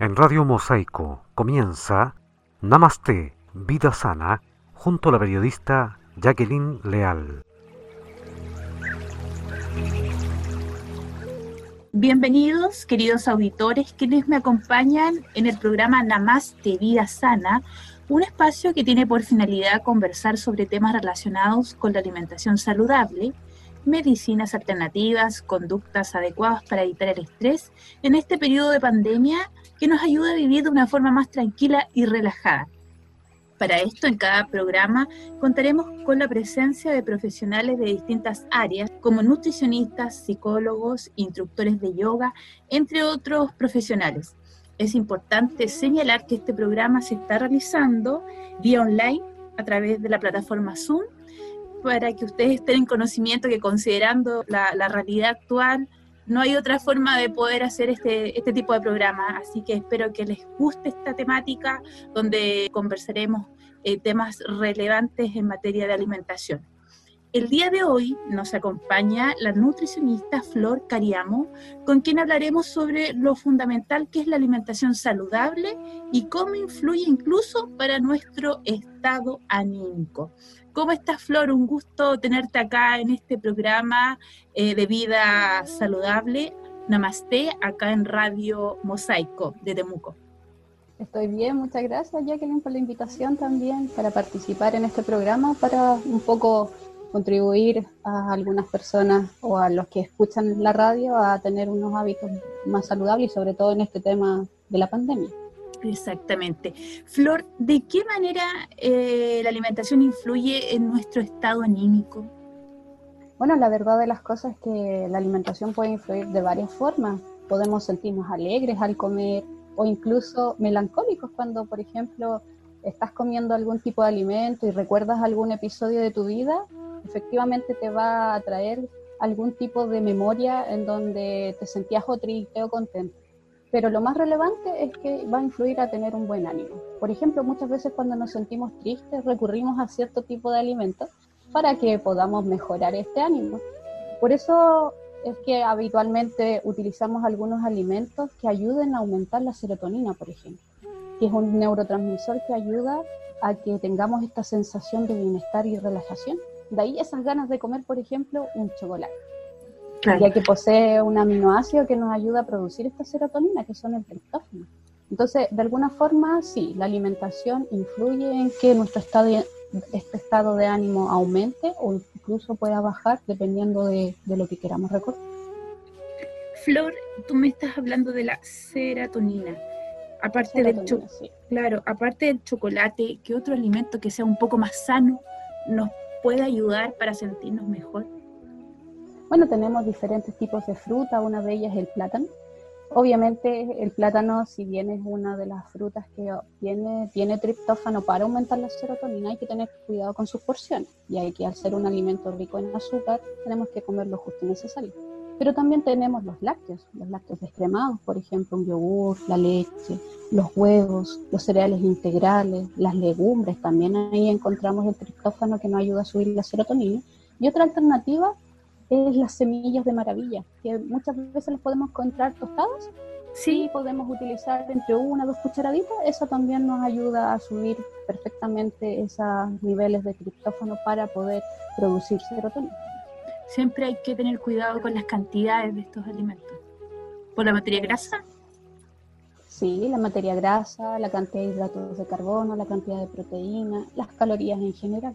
En Radio Mosaico comienza Namaste, Vida Sana, junto a la periodista Jacqueline Leal. Bienvenidos, queridos auditores, quienes me acompañan en el programa Namaste, Vida Sana, un espacio que tiene por finalidad conversar sobre temas relacionados con la alimentación saludable, medicinas alternativas, conductas adecuadas para evitar el estrés en este periodo de pandemia que nos ayuda a vivir de una forma más tranquila y relajada. Para esto, en cada programa contaremos con la presencia de profesionales de distintas áreas, como nutricionistas, psicólogos, instructores de yoga, entre otros profesionales. Es importante señalar que este programa se está realizando vía online a través de la plataforma Zoom para que ustedes estén en conocimiento que considerando la, realidad actual, no hay otra forma de poder hacer este, este tipo de programa. Así que espero que les guste esta temática donde conversaremos eh, temas relevantes en materia de alimentación. El día de hoy nos acompaña la nutricionista Flor Cariamo, con quien hablaremos sobre lo fundamental que es la alimentación saludable y cómo influye incluso para nuestro estado anímico. ¿Cómo estás, Flor? Un gusto tenerte acá en este programa eh, de vida saludable. Namaste, acá en Radio Mosaico de Temuco. Estoy bien, muchas gracias Jacqueline por la invitación también para participar en este programa, para un poco contribuir a algunas personas o a los que escuchan la radio a tener unos hábitos más saludables y sobre todo en este tema de la pandemia. Exactamente. Flor, ¿de qué manera eh, la alimentación influye en nuestro estado anímico? Bueno, la verdad de las cosas es que la alimentación puede influir de varias formas. Podemos sentirnos alegres al comer o incluso melancólicos cuando, por ejemplo, estás comiendo algún tipo de alimento y recuerdas algún episodio de tu vida efectivamente te va a traer algún tipo de memoria en donde te sentías o triste o contento. Pero lo más relevante es que va a influir a tener un buen ánimo. Por ejemplo, muchas veces cuando nos sentimos tristes recurrimos a cierto tipo de alimentos para que podamos mejorar este ánimo. Por eso es que habitualmente utilizamos algunos alimentos que ayuden a aumentar la serotonina, por ejemplo, que es un neurotransmisor que ayuda a que tengamos esta sensación de bienestar y relajación. De ahí esas ganas de comer, por ejemplo, un chocolate. Ya que posee un aminoácido que nos ayuda a producir esta serotonina, que son el triptófano. Entonces, de alguna forma, sí, la alimentación influye en que nuestro estado de, este estado de ánimo aumente o incluso pueda bajar dependiendo de, lo que queramos recordar. Flor, tú me estás hablando de la serotonina. Aparte del claro, aparte del chocolate, ¿qué otro alimento que sea un poco más sano nos puede ayudar para sentirnos mejor? Bueno, tenemos diferentes tipos de fruta, una de ellas es el plátano. Obviamente el plátano, si bien es una de las frutas que tiene, tiene triptófano para aumentar la serotonina, hay que tener cuidado con sus porciones, y hay que al ser un alimento rico en azúcar, tenemos que comer lo justo y necesario. Pero también tenemos los lácteos, los lácteos descremados, por ejemplo, un yogur, la leche, los huevos, los cereales integrales, las legumbres, también ahí encontramos el triptófano que nos ayuda a subir la serotonina. Y otra alternativa es las semillas de maravilla, que muchas veces las podemos encontrar tostadas. Sí, podemos utilizar entre una o dos cucharaditas, eso también nos ayuda a subir perfectamente esos niveles de triptófano para poder producir serotonina siempre hay que tener cuidado con las cantidades de estos alimentos. ¿Por la materia grasa? Sí, la materia grasa, la cantidad de hidratos de carbono, la cantidad de proteína, las calorías en general.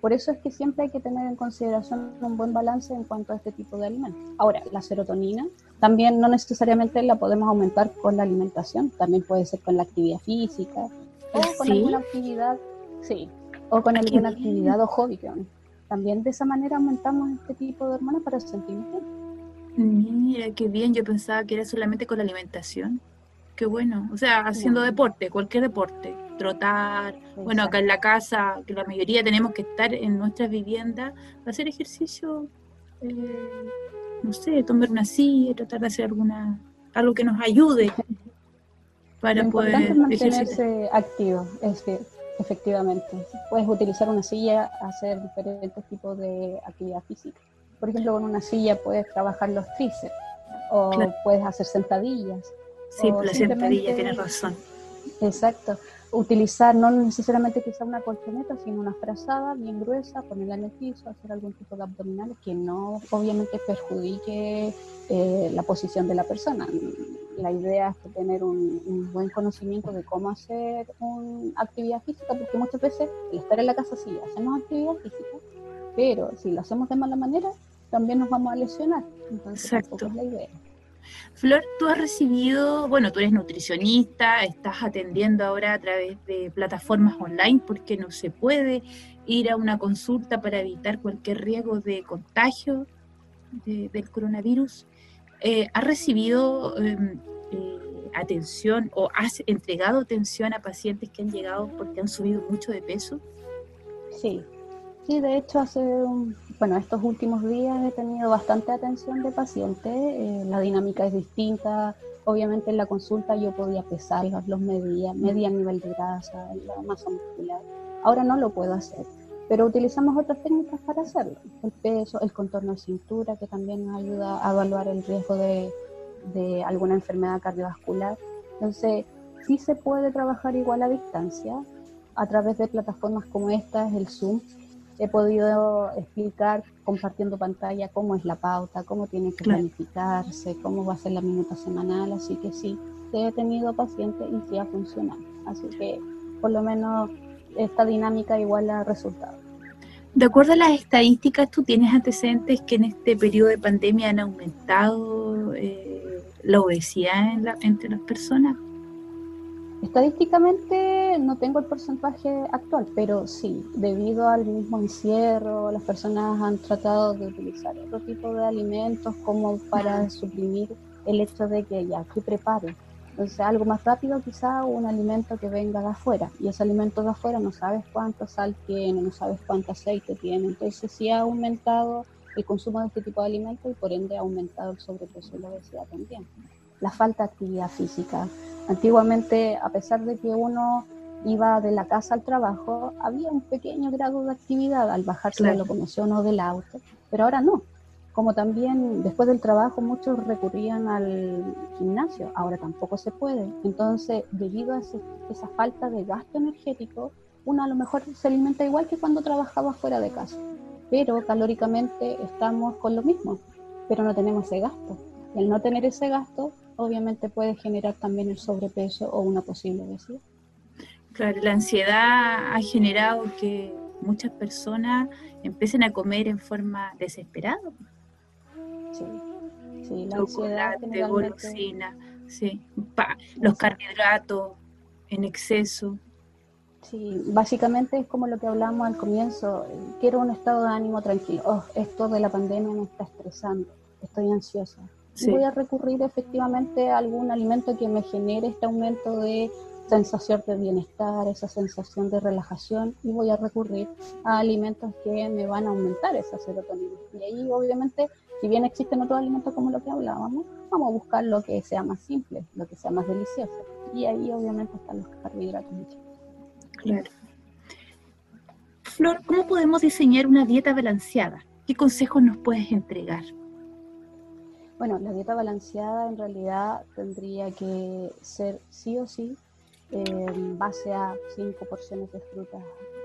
Por eso es que siempre hay que tener en consideración un buen balance en cuanto a este tipo de alimentos. Ahora, la serotonina también no necesariamente la podemos aumentar con la alimentación, también puede ser con la actividad física o con alguna actividad, sí, o con alguna actividad o hobby que también de esa manera aumentamos este tipo de hormonas para sentirnos bien. Mira, qué bien, yo pensaba que era solamente con la alimentación. Qué bueno, o sea, haciendo deporte, cualquier deporte, trotar, bueno, acá en la casa, que la mayoría tenemos que estar en nuestras viviendas, hacer ejercicio, eh, no sé, tomar una silla, tratar de hacer alguna, algo que nos ayude para poder mantenerse activo, es que Efectivamente. Puedes utilizar una silla, hacer diferentes tipos de actividad física. Por ejemplo, con una silla puedes trabajar los tríceps o puedes hacer sentadillas Sí, la sentadilla tiene razón. Exacto. Utilizar no necesariamente quizá una colchoneta, sino una frazada bien gruesa, ponerla en el piso, hacer algún tipo de abdominales que no obviamente perjudique eh, la posición de la persona. La idea es tener un, buen conocimiento de cómo hacer una actividad física, porque muchas veces el estar en la casa sí hacemos actividad física, pero si lo hacemos de mala manera, también nos vamos a lesionar. Entonces, Exacto. es la idea. Flor, tú has recibido, bueno, tú eres nutricionista, estás atendiendo ahora a través de plataformas online porque no se puede ir a una consulta para evitar cualquier riesgo de contagio del coronavirus. Eh, ¿Has recibido em, eh, atención o has entregado atención a pacientes que han llegado porque han subido mucho de peso? Sí, sí, de hecho hace un bueno, estos últimos días he tenido bastante atención de pacientes, eh, la dinámica es distinta, obviamente en la consulta yo podía pesarlos, los medía, medía el nivel de grasa, la masa muscular, ahora no lo puedo hacer, pero utilizamos otras técnicas para hacerlo, el peso, el contorno de cintura, que también nos ayuda a evaluar el riesgo de, de alguna enfermedad cardiovascular, entonces sí se puede trabajar igual a distancia, a través de plataformas como estas, el Zoom, he podido explicar compartiendo pantalla cómo es la pauta, cómo tiene que planificarse, cómo va a ser la minuta semanal, así que sí, he tenido pacientes y sí ha funcionado. Así que por lo menos esta dinámica igual ha resultado. De acuerdo a las estadísticas, ¿tú tienes antecedentes que en este periodo de pandemia han aumentado eh, la obesidad entre las personas? Estadísticamente no tengo el porcentaje actual, pero sí, debido al mismo encierro, las personas han tratado de utilizar otro tipo de alimentos como para suprimir el hecho de que ya, que prepare. Entonces, algo más rápido quizá un alimento que venga de afuera. Y ese alimento de afuera no sabes cuánto sal tiene, no sabes cuánto aceite tiene. Entonces, sí ha aumentado el consumo de este tipo de alimentos y por ende ha aumentado el sobrepeso y la obesidad también. La falta de actividad física, Antiguamente, a pesar de que uno iba de la casa al trabajo, había un pequeño grado de actividad al bajarse de la locomoción o del auto, pero ahora no. Como también después del trabajo muchos recurrían al gimnasio, ahora tampoco se puede. Entonces, debido a esa falta de gasto energético, uno a lo mejor se alimenta igual que cuando trabajaba fuera de casa, pero calóricamente estamos con lo mismo, pero no tenemos ese gasto. Y al no tener ese gasto, obviamente puede generar también el sobrepeso o una posible obesidad. Claro, la ansiedad ha generado que muchas personas empiecen a comer en forma desesperada. Sí, sí la ansiedad golosina, sí, los carbohidratos en exceso. Sí, básicamente es como lo que hablamos al comienzo, quiero un estado de ánimo tranquilo, oh, esto de la pandemia me está estresando, estoy ansiosa, voy a recurrir efectivamente a algún alimento que me genere este aumento de sensación de bienestar, esa sensación de relajación y voy a recurrir a alimentos que me van a aumentar esa serotonina. Y ahí obviamente, si bien existen otros alimentos como lo que hablábamos, vamos a buscar lo que sea más simple, lo que sea más delicioso. Y ahí obviamente están los carbohidratos. Claro. Flor, ¿cómo podemos diseñar una dieta balanceada? ¿Qué consejos nos puedes entregar? Bueno, la dieta balanceada en realidad tendría que ser sí o sí en base a cinco porciones de frutas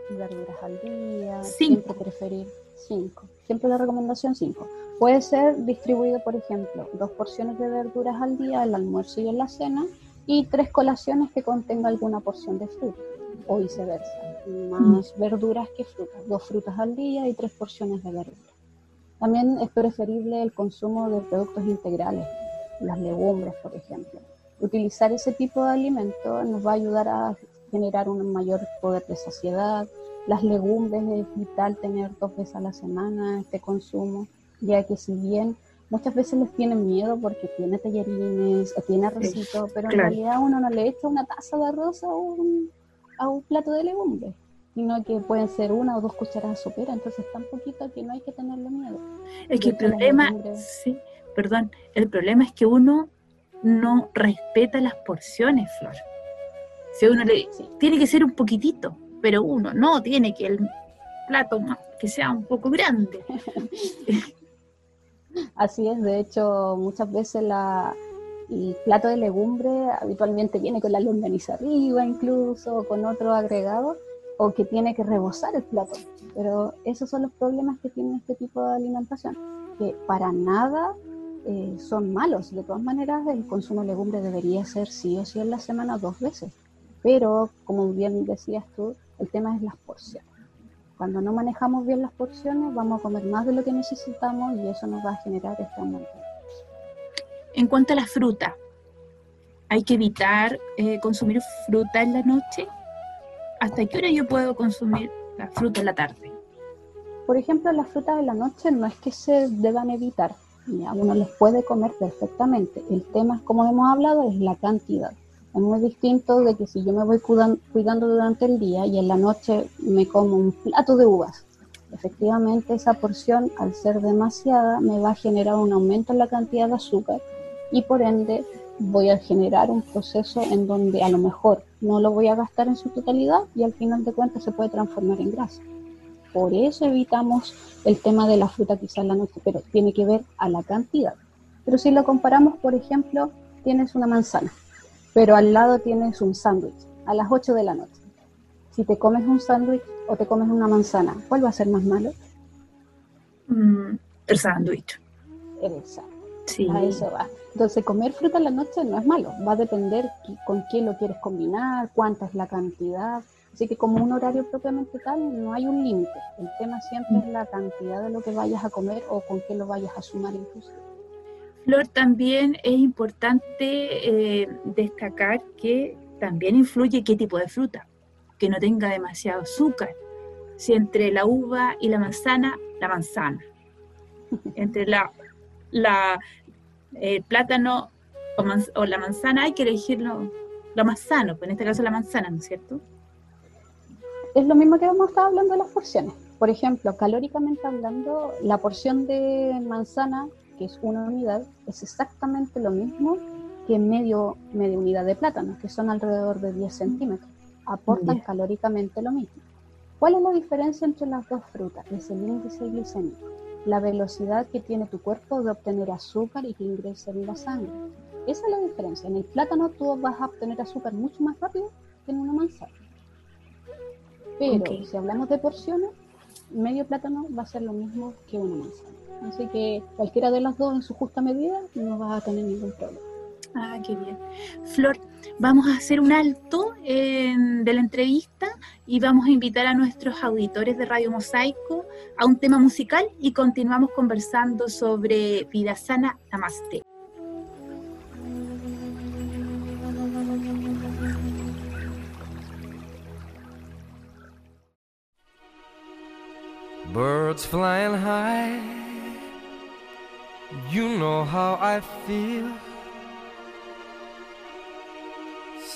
y verduras al día. Siempre preferir cinco. Siempre la recomendación cinco. Puede ser distribuido, por ejemplo, dos porciones de verduras al día, el almuerzo y en la cena, y tres colaciones que contenga alguna porción de fruta, o viceversa. Más mm. verduras que frutas. Dos frutas al día y tres porciones de verduras. También es preferible el consumo de productos integrales, las legumbres, por ejemplo. Utilizar ese tipo de alimentos nos va a ayudar a generar un mayor poder de saciedad. Las legumbres es vital tener dos veces a la semana este consumo, ya que si bien muchas veces les tienen miedo porque tiene tallarines o tiene arrocito, pero en realidad uno no le echa una taza de arroz a un, a un plato de legumbres sino que pueden ser una o dos cucharadas sopera, entonces tan poquito que no hay que tenerle miedo. Es que el problema, sí, perdón, el problema es que uno no respeta las porciones, Flor. Si uno le tiene que ser un poquitito, pero uno no tiene que el plato que sea un poco grande. Así es, de hecho, muchas veces la, Y plato de legumbre habitualmente viene con la longaniza arriba incluso, con otro agregado, o que tiene que rebosar el plato. Pero esos son los problemas que tiene este tipo de alimentación, que para nada eh, son malos. De todas maneras, el consumo de legumbre debería ser sí o sí en la semana dos veces. Pero, como bien decías tú, el tema es las porciones. Cuando no manejamos bien las porciones, vamos a comer más de lo que necesitamos y eso nos va a generar este aumento. En cuanto a la fruta, ¿hay que evitar eh, consumir fruta en la noche? ¿Hasta qué hora yo puedo consumir la fruta en la tarde? Por ejemplo, las frutas de la noche no es que se deban evitar, a uno les puede comer perfectamente. El tema, como hemos hablado, es la cantidad. Es muy distinto de que si yo me voy cuidando durante el día y en la noche me como un plato de uvas. Efectivamente, esa porción, al ser demasiada, me va a generar un aumento en la cantidad de azúcar y por ende voy a generar un proceso en donde a lo mejor no lo voy a gastar en su totalidad y al final de cuentas se puede transformar en grasa. Por eso evitamos el tema de la fruta quizás en la noche, pero tiene que ver a la cantidad. Pero si lo comparamos, por ejemplo, tienes una manzana pero al lado tienes un sándwich a las 8 de la noche. Si te comes un sándwich o te comes una manzana, ¿cuál va a ser más malo? Mm, el sándwich. Sí. A eso va. Entonces, comer fruta en la noche no es malo. Va a depender con qué lo quieres combinar, cuánta es la cantidad. Así que como un horario propiamente tal, no hay un límite. El tema siempre es la cantidad de lo que vayas a comer o con qué lo vayas a sumar incluso. Flor, también es importante eh, destacar que también influye qué tipo de fruta, que no tenga demasiado azúcar. Si entre la uva y la manzana, la manzana. Entre la, la el plátano o, la manzana hay que elegirlo lo más sano, pues en este caso la manzana, ¿no es cierto? Es lo mismo que hemos estado hablando de las porciones. Por ejemplo, calóricamente hablando, la porción de manzana que es una unidad, es exactamente lo mismo que medio, media unidad de plátano, que son alrededor de 10 centímetros. Aportan calóricamente lo mismo. ¿Cuál es la diferencia entre las dos frutas? Es el índice glicémico, la velocidad que tiene tu cuerpo de obtener azúcar y que ingrese en la sangre. Esa es la diferencia. En el plátano tú vas a obtener azúcar mucho más rápido que en una manzana. Pero si hablamos de porciones, medio plátano va a ser lo mismo que una manzana. Así que cualquiera de las dos en su justa medida no va a tener ningún problema. Ah, qué bien. Flor, vamos a hacer un alto de la entrevista y vamos a invitar a nuestros auditores de Radio Mosaico a un tema musical y continuamos conversando sobre vida sana. Namaste. Birds flying high You know how I feel.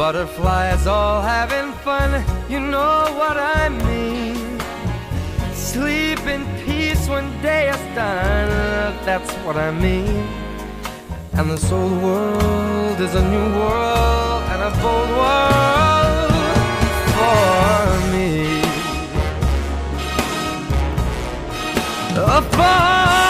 Butterflies all having fun, you know what I mean. Sleep in peace when day is done, that's what I mean. And this old world is a new world and a bold world for me. Uh, For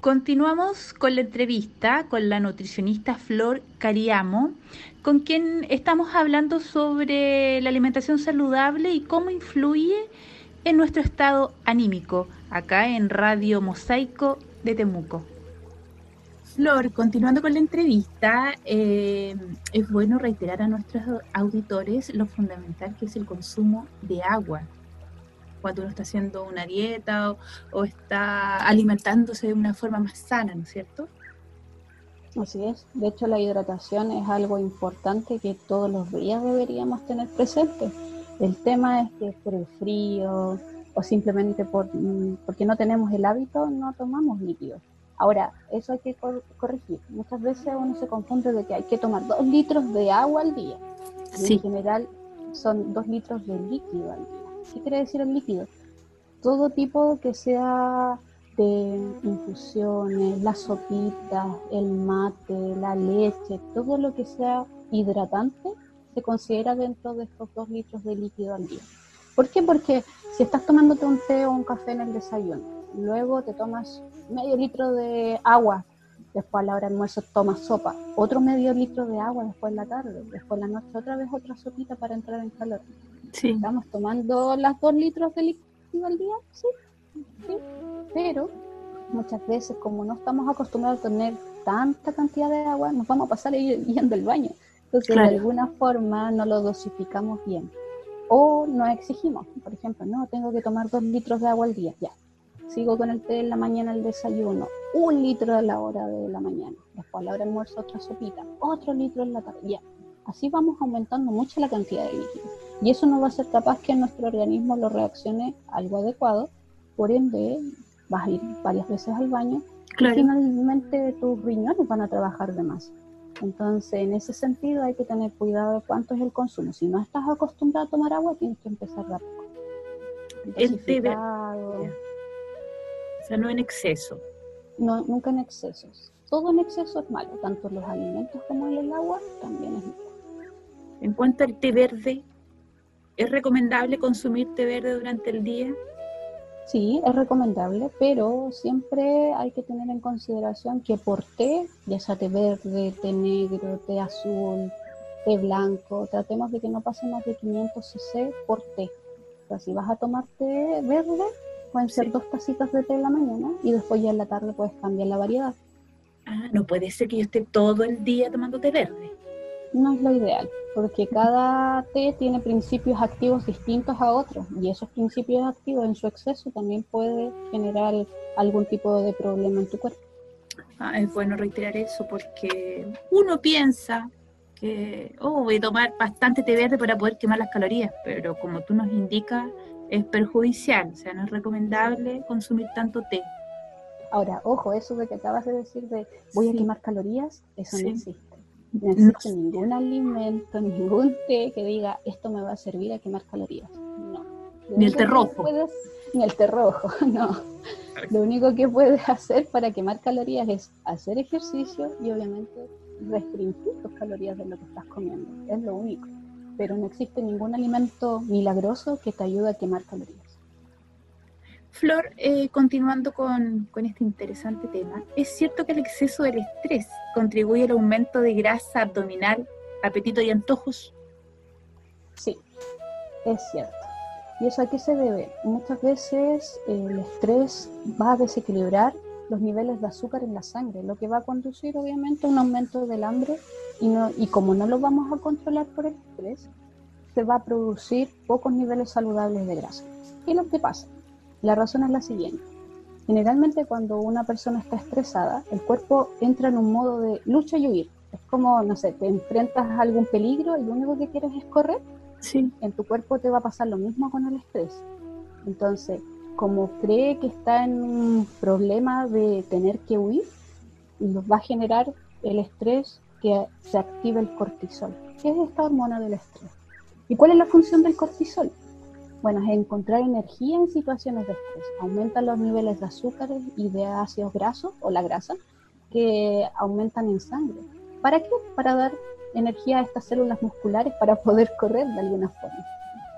Continuamos con la entrevista con la nutricionista Flor Cariamo, con quien estamos hablando sobre la alimentación saludable y cómo influye en nuestro estado anímico, acá en Radio Mosaico de Temuco. Flor, continuando con la entrevista, eh, es bueno reiterar a nuestros auditores lo fundamental que es el consumo de agua cuando uno está haciendo una dieta o, o está alimentándose de una forma más sana, ¿no es cierto? Así es. De hecho, la hidratación es algo importante que todos los días deberíamos tener presente. El tema es que por el frío o simplemente por, mm, porque no tenemos el hábito, no tomamos líquidos. Ahora, eso hay que cor- corregir. Muchas veces uno se confunde de que hay que tomar dos litros de agua al día. Sí. En general son dos litros de líquido al día. ¿Qué quiere decir el líquido? Todo tipo que sea de infusiones, las sopitas, el mate, la leche, todo lo que sea hidratante se considera dentro de estos dos litros de líquido al día. ¿Por qué? Porque si estás tomándote un té o un café en el desayuno, luego te tomas medio litro de agua, después a la hora del almuerzo tomas sopa, otro medio litro de agua después en la tarde, después en la noche otra vez otra sopita para entrar en calor. Sí. ¿Estamos tomando las dos litros de líquido al día? Sí, sí. Pero muchas veces, como no estamos acostumbrados a tener tanta cantidad de agua, nos vamos a pasar yendo al baño. Entonces, Claro. de alguna forma, no lo dosificamos bien. O nos exigimos, por ejemplo, no, tengo que tomar dos litros de agua al día. Ya. Sigo con el té en la mañana, el desayuno, un litro a la hora de la mañana. Después a la hora del almuerzo, otra sopita, otro litro en la tarde. Ya. Así vamos aumentando mucho la cantidad de líquido. Y eso no va a ser capaz que nuestro organismo lo reaccione algo adecuado. Por ende, vas a ir varias veces al baño y Claro. finalmente tus riñones van a trabajar de más. Entonces, en ese sentido hay que tener cuidado de cuánto es el consumo. Si no estás acostumbrado a tomar agua, tienes que empezar a poco. O sea, no en exceso. no, nunca en excesos. Todo en exceso es malo, tanto los alimentos como el agua también es malo. En cuanto al té verde, ¿es recomendable consumir té verde durante el día? Sí, es recomendable, pero siempre hay que tener en consideración que por té, ya sea té verde, té negro, té azul, té blanco, tratemos de que no pase más de 500 cc por té. O sea, si vas a tomar té verde, pueden ser Sí. dos tacitas de té en la mañana y después ya en la tarde puedes cambiar la variedad. Ah, no puede ser que yo esté todo el día tomando té verde. No es lo ideal, porque cada té tiene principios activos distintos a otros y esos principios activos en su exceso también puede generar algún tipo de problema en tu cuerpo. Ah, es bueno reiterar eso porque uno piensa que, oh, voy a tomar bastante té verde para poder quemar las calorías, pero como tú nos indicas, es perjudicial, o sea, no es recomendable consumir tanto té. Ahora, ojo, eso de que acabas de decir de voy a quemar calorías, eso no existe. No existe ningún alimento, ningún té que diga esto me va a servir a quemar calorías. No. Ni el té rojo. ni el té rojo, no. Lo único que puedes hacer para quemar calorías es hacer ejercicio y obviamente restringir tus calorías de lo que estás comiendo. Es lo único. Pero no existe ningún alimento milagroso que te ayude a quemar calorías. Flor, eh, continuando con, con, este interesante tema, ¿es cierto que el exceso del estrés contribuye al aumento de grasa abdominal, apetito y antojos? Sí, es cierto. ¿Y eso a qué se debe? Muchas veces el estrés va a desequilibrar los niveles de azúcar en la sangre, lo que va a conducir obviamente a un aumento del hambre y, no, y como no lo vamos a controlar por el estrés, se va a producir pocos niveles saludables de grasa. ¿Qué es lo que pasa? La razón es la siguiente. Generalmente cuando una persona está estresada, el cuerpo entra en un modo de lucha y huir. Es como, no sé, te enfrentas a algún peligro y lo único que quieres es correr. Sí. En tu cuerpo te va a pasar lo mismo con el estrés. Entonces, como cree que está en un problema de tener que huir, nos va a generar el estrés que se active el cortisol, que es esta hormona del estrés. ¿Y cuál es la función del cortisol? Bueno, es encontrar energía en situaciones de estrés. Aumenta los niveles de azúcares y de ácidos grasos o la grasa que aumentan en sangre. ¿Para qué? Para dar energía a estas células musculares para poder correr de alguna forma.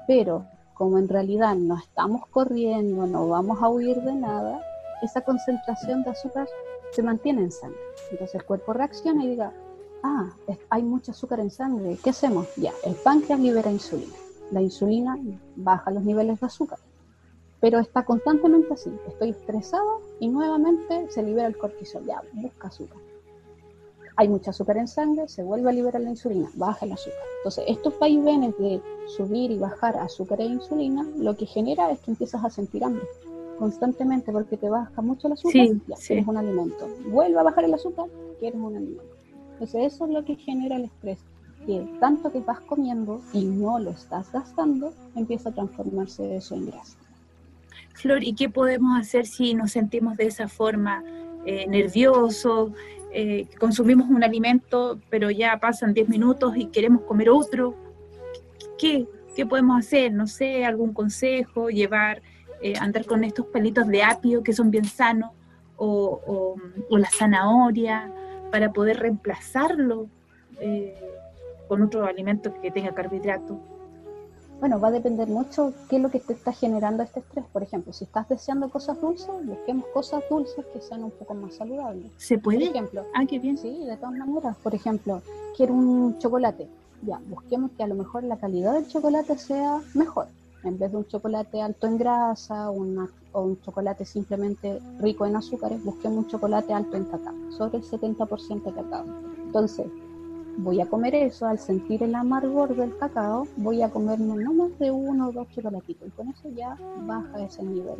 Pero como en realidad no estamos corriendo, no vamos a huir de nada, esa concentración de azúcar se mantiene en sangre. Entonces el cuerpo reacciona y diga, ah, hay mucho azúcar en sangre, ¿qué hacemos? Ya, el páncreas libera insulina la insulina baja los niveles de azúcar. Pero está constantemente así. Estoy estresado y nuevamente se libera el cortisol. Ya, busca azúcar. Hay mucho azúcar en sangre, se vuelve a liberar la insulina, baja el azúcar. Entonces, estos vaivenes de subir y bajar azúcar e insulina, lo que genera es que empiezas a sentir hambre constantemente porque te baja mucho el azúcar, ya, quieres un alimento. Vuelve a bajar el azúcar, quieres un alimento. Entonces, eso es lo que genera el estrés que tanto que vas comiendo y no lo estás gastando, empieza a transformarse eso en grasa. Flor, ¿y qué podemos hacer si nos sentimos de esa forma, eh, eh, consumimos un alimento, pero ya pasan 10 minutos y queremos comer otro? ¿Qué, qué podemos hacer? No sé, algún consejo, llevar, eh, andar con estos palitos de apio que son bien sanos, o, o, la zanahoria, para poder reemplazarlo. Eh, con otro alimento que tenga carbohidrato? Bueno, va a depender mucho qué es lo que te está generando este estrés. Por ejemplo, si estás deseando cosas dulces, busquemos cosas dulces que sean un poco más saludables. ¿Se puede? Por ejemplo, ah, qué bien. Sí, de todas maneras. Por ejemplo, quiero un chocolate. Ya, busquemos que a lo mejor la calidad del chocolate sea mejor. En vez de un chocolate alto en grasa una, o un chocolate simplemente rico en azúcares, busquemos un chocolate alto en cacao, sobre el 70% de cacao. Entonces, voy a comer eso, al sentir el amargor del cacao, voy a comerme no más de uno o dos chocolatitos y con eso ya baja ese nivel.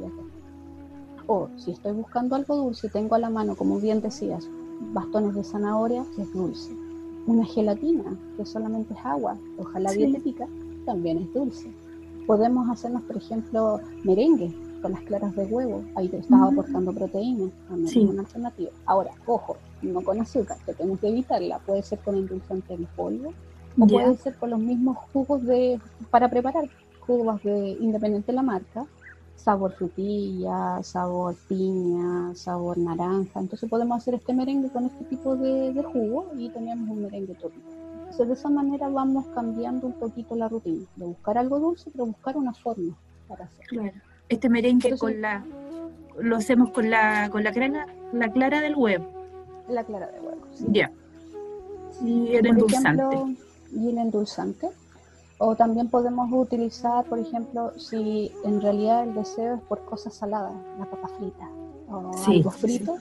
O si estoy buscando algo dulce, tengo a la mano, como bien decías, bastones de zanahoria, que es dulce. Una gelatina, que solamente es agua, ojalá sí. dietética, también es dulce. Podemos hacernos, por ejemplo, merengue con las claras de huevo, ahí te estás aportando proteína, también es una alternativa. Ahora, ojo, no con azúcar, que tenemos que evitarla. Puede ser con endulzante en polvo o puede ser con los mismos jugos de para preparar, jugos de independiente de la marca, sabor frutilla, sabor piña, sabor naranja. Entonces podemos hacer este merengue con este tipo de, de jugo y tenemos un merengue tópico. Entonces de esa manera vamos cambiando un poquito la rutina, de buscar algo dulce, pero buscar una forma para hacerlo. Claro. Este merengue con la lo hacemos con la con la clara, la clara del huevo la clara de huevo. Ya. Y el endulzante. y el endulzante. O también podemos utilizar, por ejemplo, si en realidad el deseo es por cosas saladas, la papa frita o algo frito.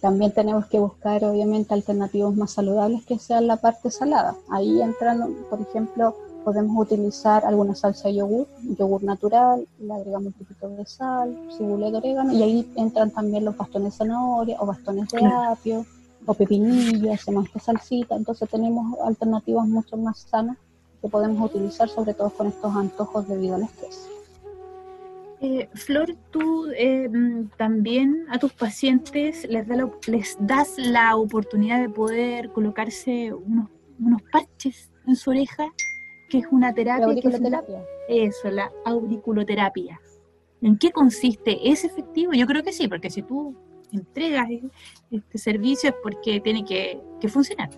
También tenemos que buscar, obviamente, alternativas más saludables que sean la parte salada. Ahí entran, por ejemplo, podemos utilizar alguna salsa de yogur, yogur natural, le agregamos un poquito de sal, cebolla de orégano, y ahí entran también los bastones de zanahoria o bastones de apio o pepinillo, hacemos esta salsita. Entonces tenemos alternativas mucho más sanas que podemos utilizar, sobre todo con estos antojos debido al estrés. Eh, Flor, tú eh, también a tus pacientes les, les das la oportunidad de poder colocarse unos, unos parches en su oreja, que es una terapia. La auriculoterapia. eso, la auriculoterapia. ¿En qué consiste? ¿Es efectivo? Yo creo que sí, porque si tú entregas este servicio es porque tiene que, que funcionar.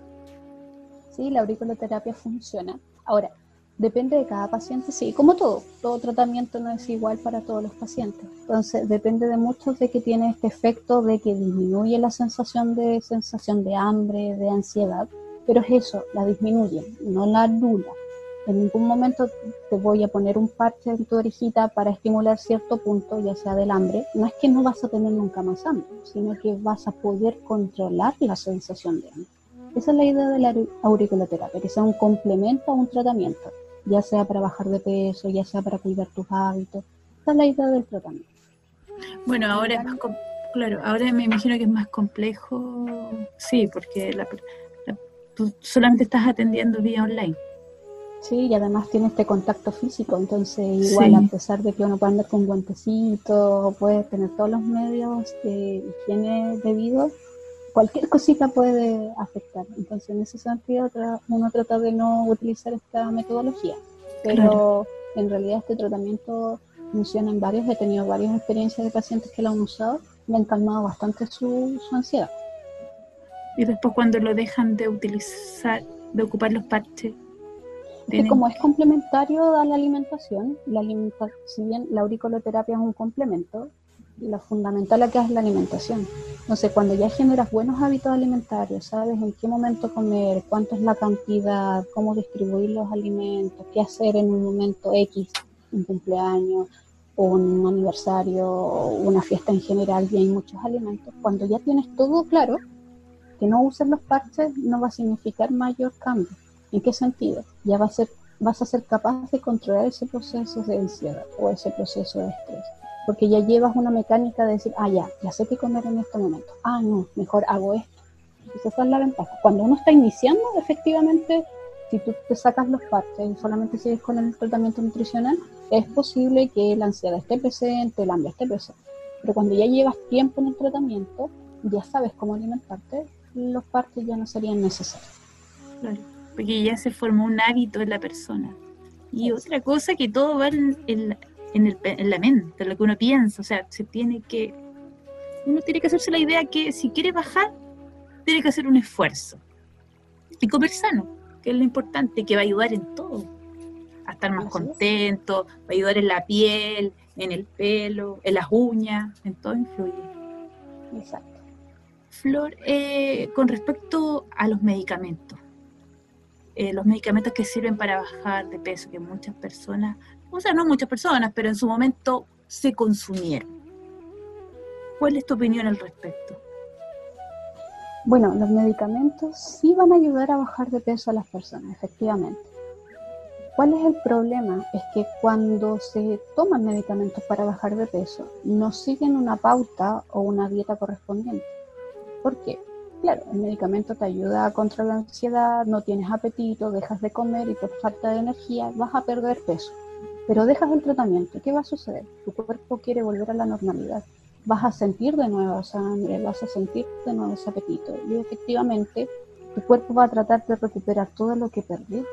Sí, la auriculoterapia funciona. Ahora, Depende de cada paciente, sí, como todo, todo tratamiento no es igual para todos los pacientes. Entonces, depende de muchos de que tiene este efecto de que disminuye la sensación de sensación de hambre, de ansiedad, pero es eso, la disminuye, no la anula. En ningún momento te voy a poner un parche en tu orejita para estimular cierto punto, ya sea del hambre. No es que no vas a tener nunca más hambre, sino que vas a poder controlar la sensación de hambre. Esa es la idea de la auriculoterapia, que sea un complemento a un tratamiento ya sea para bajar de peso, ya sea para cuidar tus hábitos. Esa es la idea del tratamiento. Bueno, ahora es más claro, ahora me imagino que es más complejo, sí, porque tú solamente estás atendiendo vía online. Sí, y además tiene este contacto físico, entonces igual a pesar de que uno puede andar con guantecitos, puede tener todos los medios de higiene debidos, cualquier cosita puede afectar. Entonces, en ese sentido, uno trata de no utilizar esta metodología. Pero en realidad este tratamiento funciona en varios. He tenido varias experiencias de pacientes que lo han usado y han calmado bastante su, ansiedad. Y después cuando lo dejan de utilizar, de ocupar los parches. Que como es complementario a la alimentación, la alimentación, si bien la auriculoterapia es un complemento, lo fundamental acá es la alimentación. No sé, cuando ya generas buenos hábitos alimentarios, sabes en qué momento comer, cuánto es la cantidad, cómo distribuir los alimentos, qué hacer en un momento X, un cumpleaños, un aniversario, una fiesta en general y hay muchos alimentos. Cuando ya tienes todo claro, que no uses los parches no va a significar mayor cambio. ¿En qué sentido? Ya va a ser, vas a ser capaz de controlar ese proceso de ansiedad o ese proceso de estrés porque ya llevas una mecánica de decir, ah, ya, ya sé qué comer en este momento. Ah, no, mejor hago esto. esa es la ventaja. Cuando uno está iniciando, efectivamente, si tú te sacas los parches y solamente sigues con el tratamiento nutricional, es posible que la ansiedad esté presente, el hambre esté presente. Pero cuando ya llevas tiempo en el tratamiento, ya sabes cómo alimentarte, los parches ya no serían necesarios. Claro, porque ya se formó un hábito en la persona. Y otra cosa que todo va en, en, en, el, en la mente, en lo que uno piensa, o sea, se tiene que, uno tiene que hacerse la idea que si quiere bajar, tiene que hacer un esfuerzo. Y comer sano, que es lo importante, que va a ayudar en todo, a estar más contento, va a ayudar en la piel, en el pelo, en las uñas, en todo influye. Exacto. Flor, eh, con respecto a los medicamentos, eh, los medicamentos que sirven para bajar de peso, que muchas personas o sea, no muchas personas, pero en su momento se consumieron. ¿Cuál es tu opinión al respecto? Bueno, los medicamentos sí van a ayudar a bajar de peso a las personas, efectivamente. ¿Cuál es el problema? Es que cuando se toman medicamentos para bajar de peso, no siguen una pauta o una dieta correspondiente. ¿Por qué? Claro, el medicamento te ayuda a controlar la ansiedad, no tienes apetito, dejas de comer y por falta de energía vas a perder peso. Pero dejas el tratamiento, ¿qué va a suceder? Tu cuerpo quiere volver a la normalidad. Vas a sentir de nuevo sangre, vas a sentir de nuevo ese apetito. Y efectivamente, tu cuerpo va a tratar de recuperar todo lo que perdió.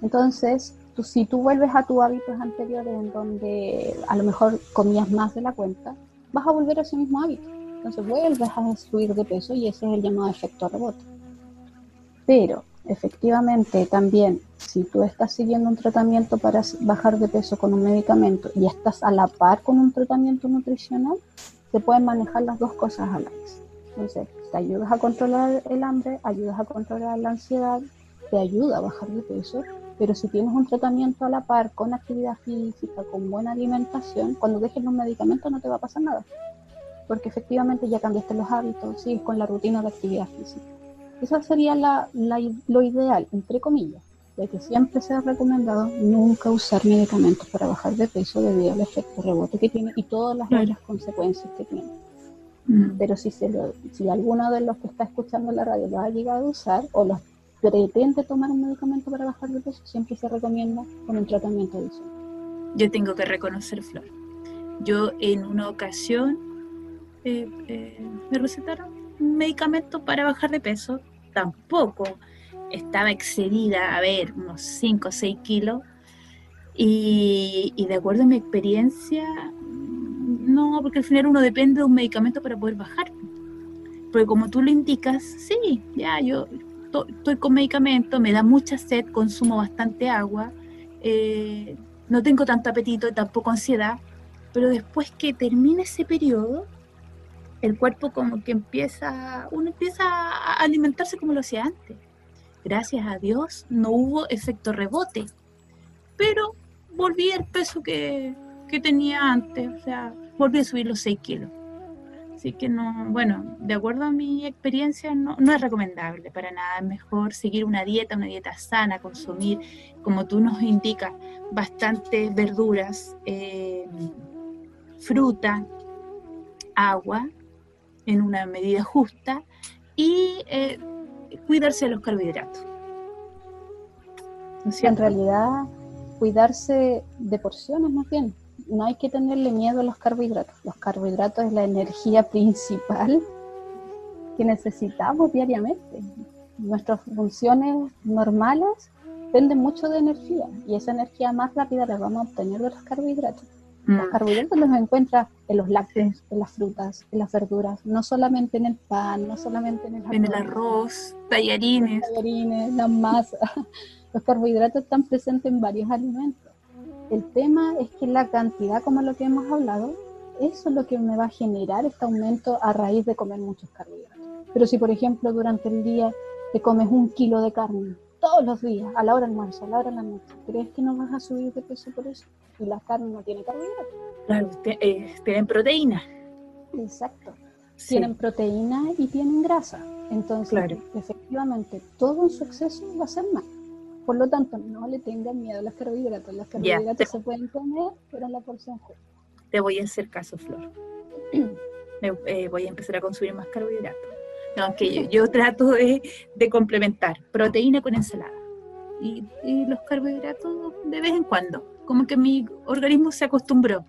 Entonces, tú, si tú vuelves a tus hábitos anteriores en donde a lo mejor comías más de la cuenta, vas a volver a ese mismo hábito. Entonces vuelves a subir de peso y ese es el llamado efecto rebote. Pero efectivamente también si tú estás siguiendo un tratamiento para bajar de peso con un medicamento y estás a la par con un tratamiento nutricional, se pueden manejar las dos cosas a la vez. Entonces, te ayudas a controlar el hambre, ayudas a controlar la ansiedad, te ayuda a bajar de peso, pero si tienes un tratamiento a la par con actividad física, con buena alimentación, cuando dejes los medicamentos no te va a pasar nada. Porque efectivamente ya cambiaste los hábitos, sigues con la rutina de actividad física. Eso sería la, lo ideal, entre comillas, ya que siempre se ha recomendado nunca usar medicamentos para bajar de peso debido al efecto rebote que tiene y todas las otras consecuencias que tiene. Mm. Pero si, se lo, si alguno de los que está escuchando la radio lo ha llegado a usar o los pretende tomar un medicamento para bajar de peso, siempre se recomienda con un tratamiento adicional. Yo tengo que reconocer, Flor. Yo en una ocasión eh, eh, me recetaron un medicamento para bajar de peso. Tampoco estaba excedida, a ver, unos 5 o 6 kilos. Y, y de acuerdo a mi experiencia, no, porque al final uno depende de un medicamento para poder bajar. Porque como tú lo indicas, sí, ya yo estoy con medicamento, me da mucha sed, consumo bastante agua, eh, no tengo tanto apetito y tampoco ansiedad, pero después que termine ese periodo, el cuerpo como que empieza, uno empieza a alimentarse como lo hacía antes. Gracias a Dios no hubo efecto rebote, pero volví al peso que, que tenía antes, o sea, volví a subir los 6 kilos. Así que no, bueno, de acuerdo a mi experiencia, no, es recomendable para nada. Es mejor seguir una dieta, una dieta sana, consumir, como tú nos indicas, bastantes verduras, eh, fruta, agua en una medida justa y eh, cuidarse de los carbohidratos. en realidad, cuidarse de porciones más bien no hay que tenerle miedo a los carbohidratos. Los carbohidratos es la energía principal que necesitamos diariamente. Nuestras funciones normales dependen mucho de energía y esa energía más rápida la vamos a obtener de los carbohidratos. Los mm. carbohidratos los encuentras en los lácteos, en las frutas, en las verduras, no solamente en el pan, no solamente en el, en el arroz, tallarines. tallarines, la masa. Los carbohidratos están presentes en varios alimentos. El tema es que la cantidad, como lo que hemos hablado, eso es lo que me va a generar este aumento a raíz de comer muchos carbohidratos. Pero si, por ejemplo, durante el día te comes un kilo de carne todos los días, a la hora del almuerzo, a la hora de la noche, ¿crees que no vas a subir de peso por eso? Y la carne no tiene carbohidratos. Claro, eh, tienen proteína. Exacto. Tienen proteína y tienen grasa. Entonces, efectivamente, todo en su exceso va a ser mal. Por lo tanto, no le tengan miedo a los carbohidratos. Los carbohidratos se pueden comer, pero en la porción justa. Te voy a hacer caso, Flor. Eh, voy a empezar a consumir más carbohidratos. No, aunque yo, trato de, complementar proteína con ensalada. Y, los carbohidratos de vez en cuando. Como que mi organismo se acostumbró.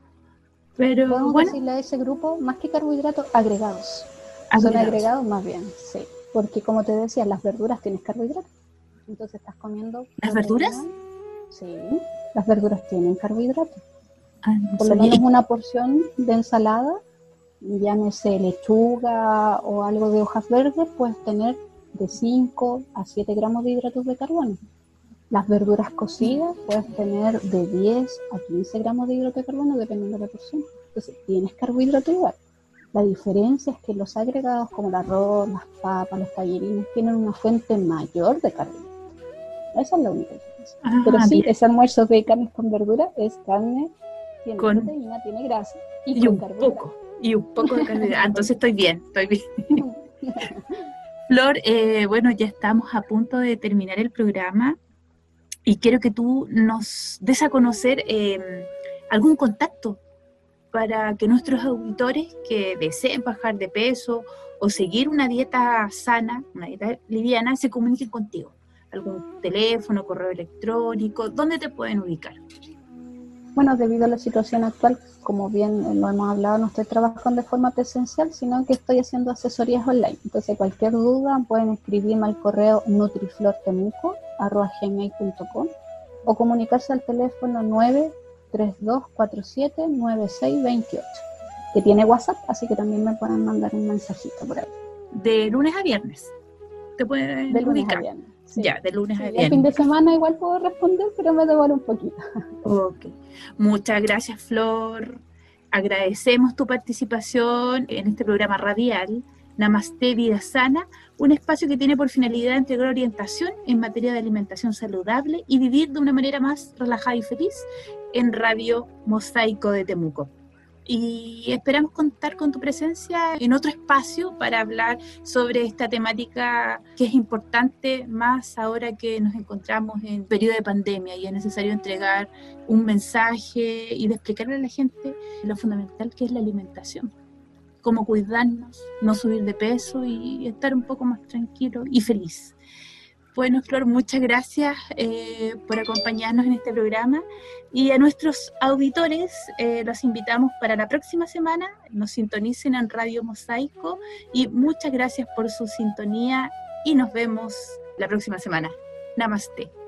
Pero Podemos bueno. decirle a ese grupo, más que carbohidratos, agregados. agregados. Son agregados más bien, sí. Porque como te decía, las verduras tienen carbohidratos entonces estás comiendo... ¿Las verduras? Sí, las verduras tienen carbohidratos. Ah, Por lo menos una porción de ensalada, llámese lechuga o algo de hojas verdes, puedes tener de 5 a 7 gramos de hidratos de carbono. Las verduras cocidas puedes tener de 10 a 15 gramos de hidratos de carbono dependiendo de la porción. Entonces, tienes carbohidratos igual. La diferencia es que los agregados como el arroz, las papas, los tallerines tienen una fuente mayor de carbohidratos. Esa es la única diferencia. Ah, Pero sí, ese almuerzo de carnes con verdura es carne, tiene proteína, tiene grasa y, un poco. Y un poco de carne. Ah, entonces estoy bien, estoy bien. Flor, eh, bueno, ya estamos a punto de terminar el programa y quiero que tú nos des a conocer em, algún contacto para que nuestros auditores que deseen bajar de peso o seguir una dieta sana, una dieta liviana, se comuniquen contigo algún teléfono, correo electrónico, ¿dónde te pueden ubicar? Bueno, debido a la situación actual, como bien lo hemos hablado, no estoy trabajando de forma presencial, sino que estoy haciendo asesorías online. Entonces, cualquier duda pueden escribirme al correo nutriflortemuco.com o comunicarse al teléfono 932479628, que tiene WhatsApp, así que también me pueden mandar un mensajito por ahí. De lunes a viernes. Te pueden de lunes a viernes. Ya, de lunes a viernes. El fin de semana igual puedo responder, pero me demoro un poquito. Ok. Muchas gracias, Flor. Agradecemos tu participación en este programa radial, Namaste Vida Sana, un espacio que tiene por finalidad entregar orientación en materia de alimentación saludable y vivir de una manera más relajada y feliz en Radio Mosaico de Temuco. Y esperamos contar con tu presencia en otro espacio para hablar sobre esta temática que es importante más ahora que nos encontramos en periodo de pandemia y es necesario entregar un mensaje y de explicarle a la gente lo fundamental que es la alimentación cómo cuidarnos, no subir de peso y estar un poco más tranquilo y feliz. Bueno, Flor, muchas gracias eh, por acompañarnos en este programa y a nuestros auditores eh, los invitamos para la próxima semana, nos sintonicen en Radio Mosaico y muchas gracias por su sintonía y nos vemos la próxima semana. Namaste.